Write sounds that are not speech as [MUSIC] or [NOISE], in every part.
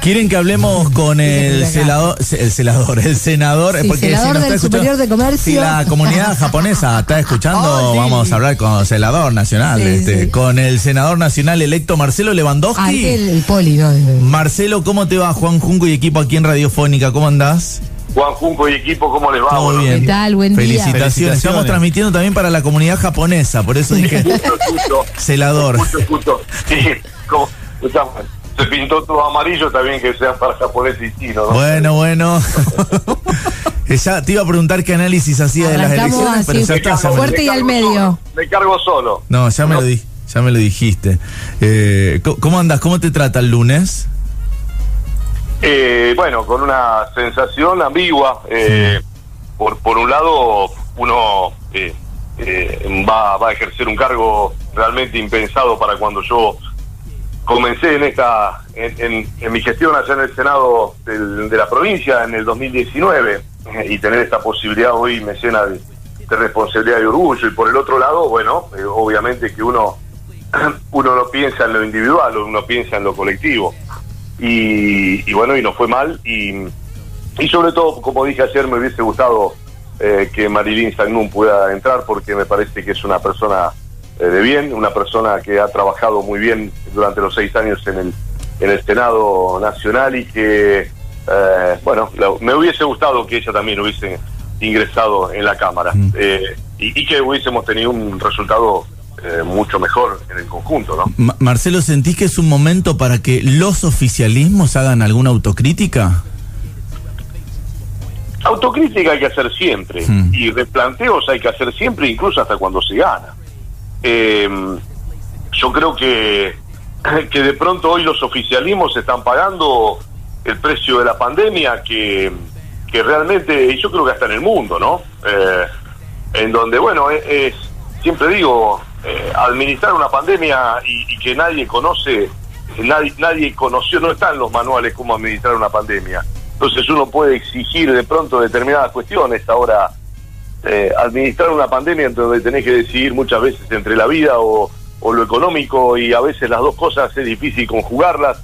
Quieren que hablemos con el celador, el celador, el senador, Sí, porque celador nos del está Superior de Comercio. Si la comunidad [LAUGHS] japonesa está escuchando, Oh, sí. vamos a hablar con el celador nacional, Sí, este, sí. con el senador nacional electo Marcelo Lewandowski. Ah, el, el poli, ¿no? Marcelo, ¿cómo te va? Juan Junco y equipo aquí en Radiofónica, ¿cómo andás? Juan Junco y equipo, ¿cómo les va? Todo bien. ¿Qué tal? Buen día. Felicitaciones. Felicitaciones. Estamos transmitiendo también para la comunidad japonesa, por eso dije Justo, justo. [LAUGHS] celador. Justo, justo. Sí, como, se pintó todo amarillo, bien que sea para japonés y chino, ¿no? Bueno, bueno. [LAUGHS] ya te iba a preguntar qué análisis hacía de las elecciones, pero ya está, fuerte y al medio. Solo, me cargo solo. No, ya me lo di, ya me lo dijiste. Eh, ¿Cómo andas? ¿Cómo te trata el lunes? Eh, bueno, con una sensación ambigua. eh, por, por un lado, uno eh, eh, va, va a ejercer un cargo realmente impensado para cuando yo comencé en esta en, en- en mi gestión allá en el Senado de la provincia en el 2019 eh, y tener esta posibilidad hoy me llena de, de responsabilidad y orgullo. Y por el otro lado bueno eh, obviamente que uno [CLEARS THROAT] uno no piensa en lo individual uno piensa en lo colectivo. Y, y bueno y nos fue mal. Y, y sobre todo como dije ayer me hubiese gustado eh, que Marilyn Sagnum pueda entrar porque me parece que es una persona de bien, una persona que ha trabajado muy bien durante los seis años en el, en el Senado Nacional y que, eh, bueno, la- me hubiese gustado que ella también hubiese ingresado en la Cámara Mm. eh, y, y que hubiésemos tenido un resultado eh, mucho mejor en el conjunto, ¿no? Ma- Marcelo, ¿sentís que es un momento para que los oficialismos hagan alguna autocrítica? Autocrítica hay que hacer siempre Hmm. y replanteos hay que hacer siempre, incluso hasta cuando se gana. Eh, yo creo que, que de pronto hoy los oficialismos están pagando el precio de la pandemia que, que realmente, y yo creo que hasta en el mundo, ¿no? Eh, en donde, bueno, es, siempre digo, eh, administrar una pandemia y, que nadie conoce, nadie, nadie conoció, no está en los manuales cómo administrar una pandemia. Entonces uno puede exigir de pronto determinadas cuestiones. Ahora, eh, administrar una pandemia en donde tenés que decidir muchas veces entre la vida o, lo económico y a veces las dos cosas es difícil conjugarlas.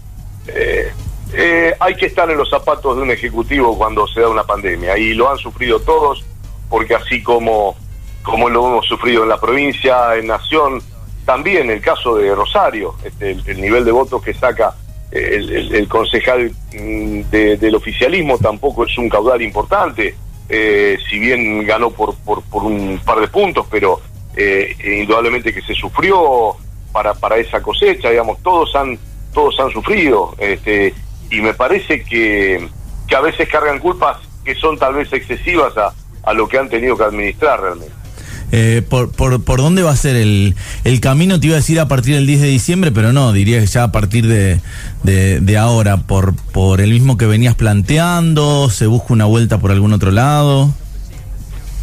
Eh, eh, hay que estar en los zapatos de un ejecutivo cuando se da una pandemia y lo han sufrido todos porque así como, como lo hemos sufrido en la provincia, en Nación, también el caso de Rosario, este, el, el nivel de votos que saca eh, el, el- el concejal mm, de- del oficialismo tampoco es un caudal importante, eh, si bien ganó por, por, por un par de puntos, pero eh, indudablemente que se sufrió para, para esa cosecha, digamos, todos han, todos han sufrido, este, y me parece que, que a veces cargan culpas que son tal vez excesivas a, a lo que han tenido que administrar realmente. Eh, por, por, ¿Por dónde va a ser el, el camino? Te iba a decir a partir del 10 de diciembre, pero no, diría que ya a partir de, de, ahora, por, por el mismo que venías planteando, se busca una vuelta por algún otro lado.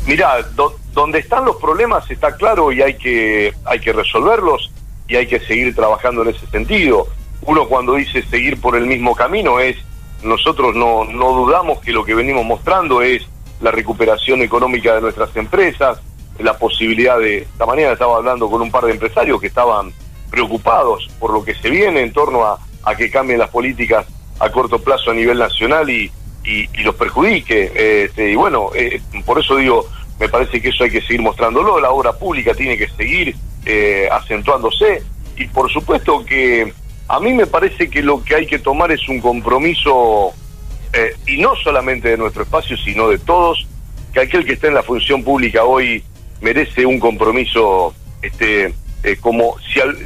Mirá, do- donde están los problemas está claro y hay que, hay que resolverlos y hay que seguir trabajando en ese sentido. Uno cuando dice seguir por el mismo camino es, nosotros no, no dudamos que lo que venimos mostrando es la recuperación económica de nuestras empresas, la posibilidad de, esta mañana estaba hablando con un par de empresarios que estaban preocupados por lo que se viene en torno a, a que cambien las políticas a corto plazo a nivel nacional y, y, los perjudique. Este, y bueno, eh, por eso digo, me parece que eso hay que seguir mostrándolo, la obra pública tiene que seguir eh, acentuándose y por supuesto que a mí me parece que lo que hay que tomar es un compromiso eh, y no solamente de nuestro espacio, sino de todos, que aquel que está en la función pública hoy merece un compromiso este eh, como si al-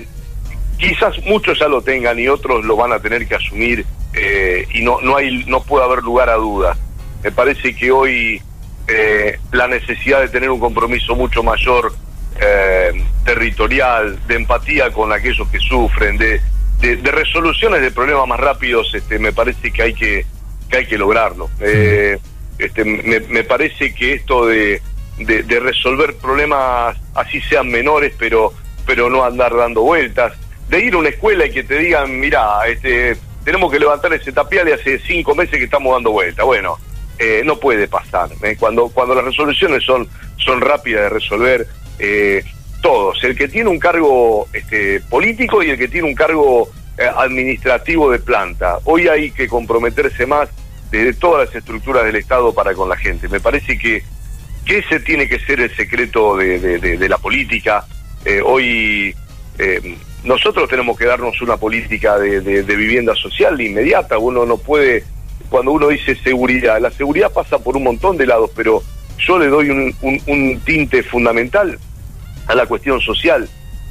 quizás muchos ya lo tengan y otros lo van a tener que asumir eh, y no no hay no puede haber lugar a dudas. Me parece que hoy eh, la necesidad de tener un compromiso mucho mayor eh, territorial de empatía con aquellos que sufren de, de, de resoluciones de problemas más rápidos este me parece que hay que que hay que lograrlo. Eh, este me, me parece que esto de de, de resolver problemas así sean menores, pero pero no andar dando vueltas, de ir a una escuela y que te digan, mira, este, tenemos que levantar ese tapial y hace cinco meses que estamos dando vueltas. Bueno, eh, no puede pasar. ¿eh? Cuando cuando las resoluciones son son rápidas de resolver, eh, todos, el que tiene un cargo este, político y el que tiene un cargo eh, administrativo de planta. Hoy hay que comprometerse más desde todas las estructuras del Estado para con la gente. Me parece que, que ese tiene que ser el secreto de, la política. Eh, hoy eh, nosotros tenemos que darnos una política de, vivienda social inmediata. Uno no puede, cuando uno dice seguridad, la seguridad pasa por un montón de lados, pero yo le doy un, tinte fundamental a la cuestión social.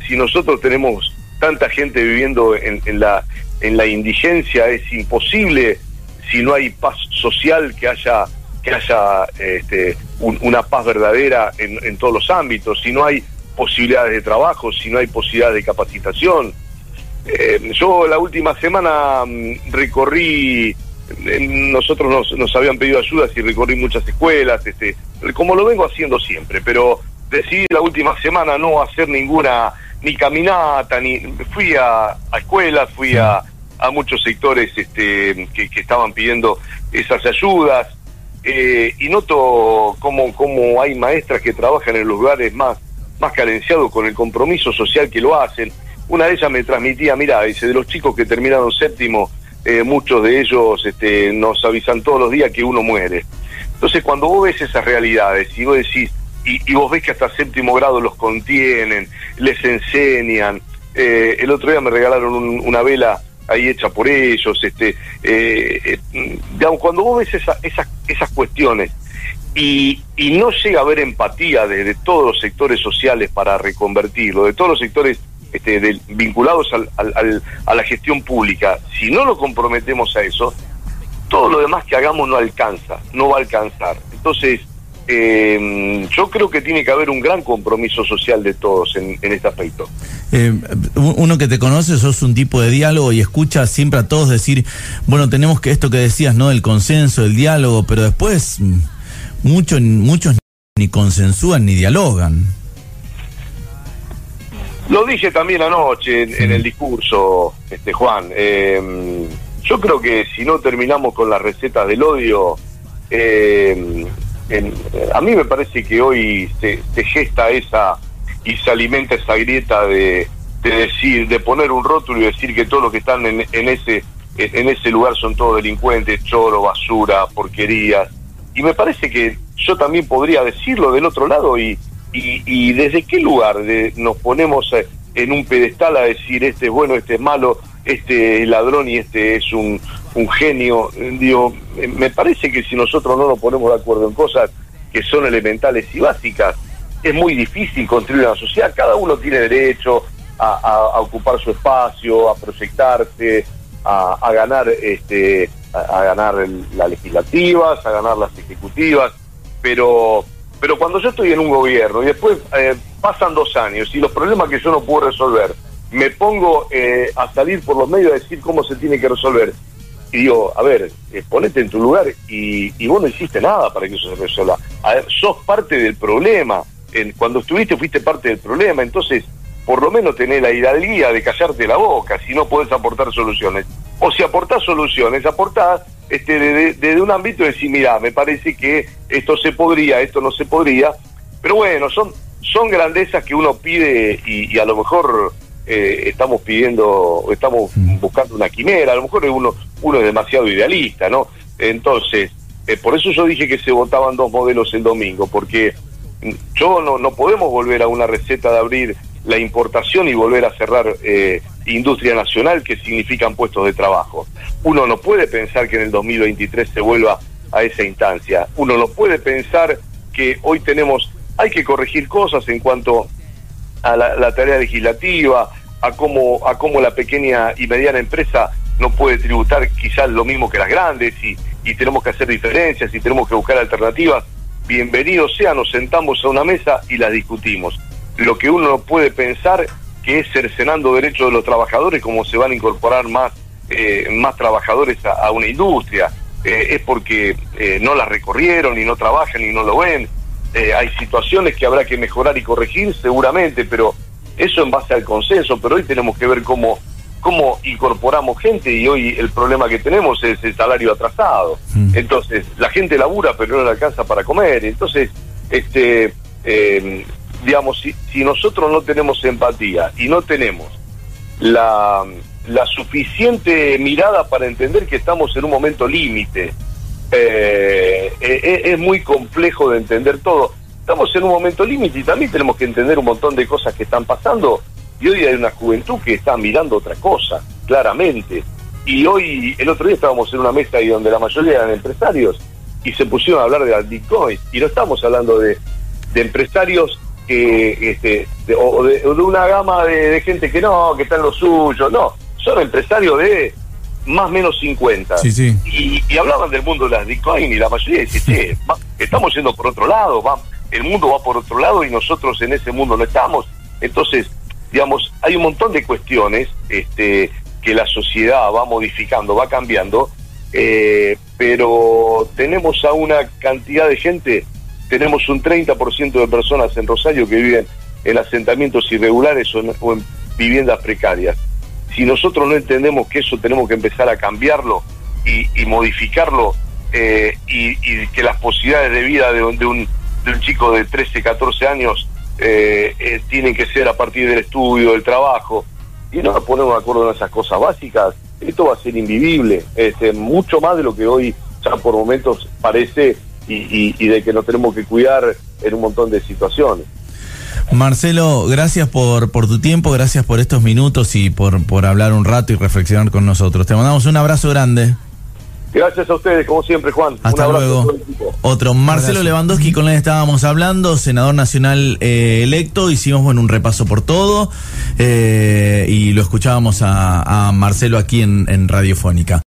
Si nosotros tenemos tanta gente viviendo en la indigencia, es imposible si no hay paz social que haya que haya este, una paz verdadera en, todos los ámbitos, si no hay posibilidades de trabajo, si no hay posibilidades de capacitación. Eh, yo la última semana mm, recorrí, nosotros nos, nos habían pedido ayudas y recorrí muchas escuelas, este, como lo vengo haciendo siempre, pero decidí la última semana no hacer ninguna ni caminata, ni fui a, a escuelas, fui a muchos sectores este, que, estaban pidiendo esas ayudas. Eh, y noto cómo, cómo hay maestras que trabajan en los lugares más, más carenciados con el compromiso social que lo hacen. Una de ellas me transmitía, mira, dice, de los chicos que terminaron séptimo, eh, muchos de ellos este, nos avisan todos los días que uno muere. Entonces, cuando vos ves esas realidades y vos decís, y, vos ves que hasta séptimo grado los contienen, les enseñan. Eh, el otro día me regalaron una vela ahí hecha por ellos. Este, eh, eh, digamos, cuando vos ves esa, esas, esas cuestiones y, y no llega a haber empatía de, todos los sectores sociales para reconvertirlo, de todos los sectores este, vinculados al, al, a la gestión pública, si no lo comprometemos a eso, todo lo demás que hagamos no alcanza, no va a alcanzar. Entonces, eh, yo creo que tiene que haber un gran compromiso social de todos en, este aspecto. Eh, uno que te conoce, sos un tipo de diálogo y escucha siempre a todos decir, bueno, tenemos que esto que decías, ¿no? El consenso, el diálogo, pero después mm, muchos muchos ni consensúan ni dialogan. Lo dije también anoche en, el discurso, este Juan. Eh, yo creo que si no terminamos con las recetas del odio, eh, a mí me parece que hoy se, gesta esa y se alimenta esa grieta de, decir, de poner un rótulo y decir que todos los que están en, ese en ese lugar son todos delincuentes, choro, basura, porquerías. Y me parece que yo también podría decirlo del otro lado y, y, desde qué lugar de, nos ponemos eh, en un pedestal a decir este es bueno, este es malo, este es ladrón y este es un, un genio. Digo, me parece que si nosotros no nos ponemos de acuerdo en cosas que son elementales y básicas, es muy difícil construir una sociedad. Cada uno tiene derecho a, ocupar su espacio, a proyectarse, a, ganar este, a, ganar las legislativas, a ganar las ejecutivas, pero pero cuando yo estoy en un gobierno y después eh, pasan dos años y los problemas que yo no puedo resolver, me pongo eh, a salir por los medios a decir cómo se tiene que resolver y digo, a ver, eh, ponete en tu lugar y, y, vos no hiciste nada para que eso se resuelva. A ver, sos parte del problema. Cuando estuviste fuiste parte del problema, entonces por lo menos tenés la hidalguía de callarte la boca si no podés aportar soluciones. O si aportás soluciones, aportás este, desde un ámbito de decir, mira, me parece que esto se podría, esto no se podría. Pero bueno, son, son grandezas que uno pide y a lo mejor eh, estamos pidiendo, estamos buscando una quimera, a lo mejor uno, uno es demasiado idealista, ¿no? Entonces, eh, por eso yo dije que se votaban dos modelos el domingo, porque yo no, no podemos volver a una receta de abrir la importación y volver a cerrar eh, industria nacional que significan puestos de trabajo. Uno no puede pensar que en el 2023 se vuelva a esa instancia. Uno no puede pensar que hoy tenemos, hay que corregir cosas en cuanto a la, tarea legislativa, a cómo, a cómo la pequeña y mediana empresa no puede tributar quizás lo mismo que las grandes y, y tenemos que hacer diferencias y tenemos que buscar alternativas. Bienvenidos sea, nos sentamos a una mesa y las discutimos. Lo que uno no puede pensar que es cercenando derechos de los trabajadores, como se van a incorporar más, eh, más trabajadores a, una industria. Eh, es porque eh, no la recorrieron y no trabajan y no lo ven. Eh, hay situaciones que habrá que mejorar y corregir, seguramente, pero eso en base al consenso, pero hoy tenemos que ver cómo, cómo incorporamos gente y hoy el problema que tenemos es el salario atrasado. Mm. Entonces, la gente labura pero no le alcanza para comer. Entonces, este, eh, digamos, si, si nosotros no tenemos empatía y no tenemos la, la suficiente mirada para entender que estamos en un momento límite. Eh, eh, es muy complejo de entender todo. Estamos en un momento límite y también tenemos que entender un montón de cosas que están pasando. Y hoy hay una juventud que está mirando otra cosa, claramente. Y hoy, el otro día estábamos en una mesa y donde la mayoría eran empresarios y se pusieron a hablar de Bitcoin. Y no estamos hablando de, empresarios que, este, o, de, una gama de, gente que no, que está en lo suyo. No, son empresarios de más o menos 50. Y, hablaban del mundo de las Bitcoin y la mayoría dice, che, [LAUGHS] estamos yendo por otro lado, va, el mundo va por otro lado y nosotros en ese mundo no estamos. Entonces, digamos, hay un montón de cuestiones este, que la sociedad va modificando, va cambiando, eh, pero tenemos a una cantidad de gente, tenemos un 30% de personas en Rosario que viven en asentamientos irregulares o en, viviendas precarias. Si nosotros no entendemos que eso tenemos que empezar a cambiarlo y, modificarlo eh, y, que las posibilidades de vida de, de, un, de un chico de 13, 14 años eh, tienen que ser a partir del estudio, del trabajo, y no nos ponemos de acuerdo en esas cosas básicas, esto va a ser invivible, este, mucho más de lo que hoy ya por momentos parece y, de que nos tenemos que cuidar en un montón de situaciones. Marcelo, gracias por, por tu tiempo, gracias por estos minutos y por, por hablar un rato y reflexionar con nosotros. Te mandamos un abrazo grande. Gracias a ustedes, como siempre, Juan. Hasta luego. Otro, Marcelo Lewandowski, con él estábamos hablando, senador nacional eh, electo. Hicimos bueno, un repaso por todo eh, y lo escuchábamos a, Marcelo aquí en, en Radiofónica.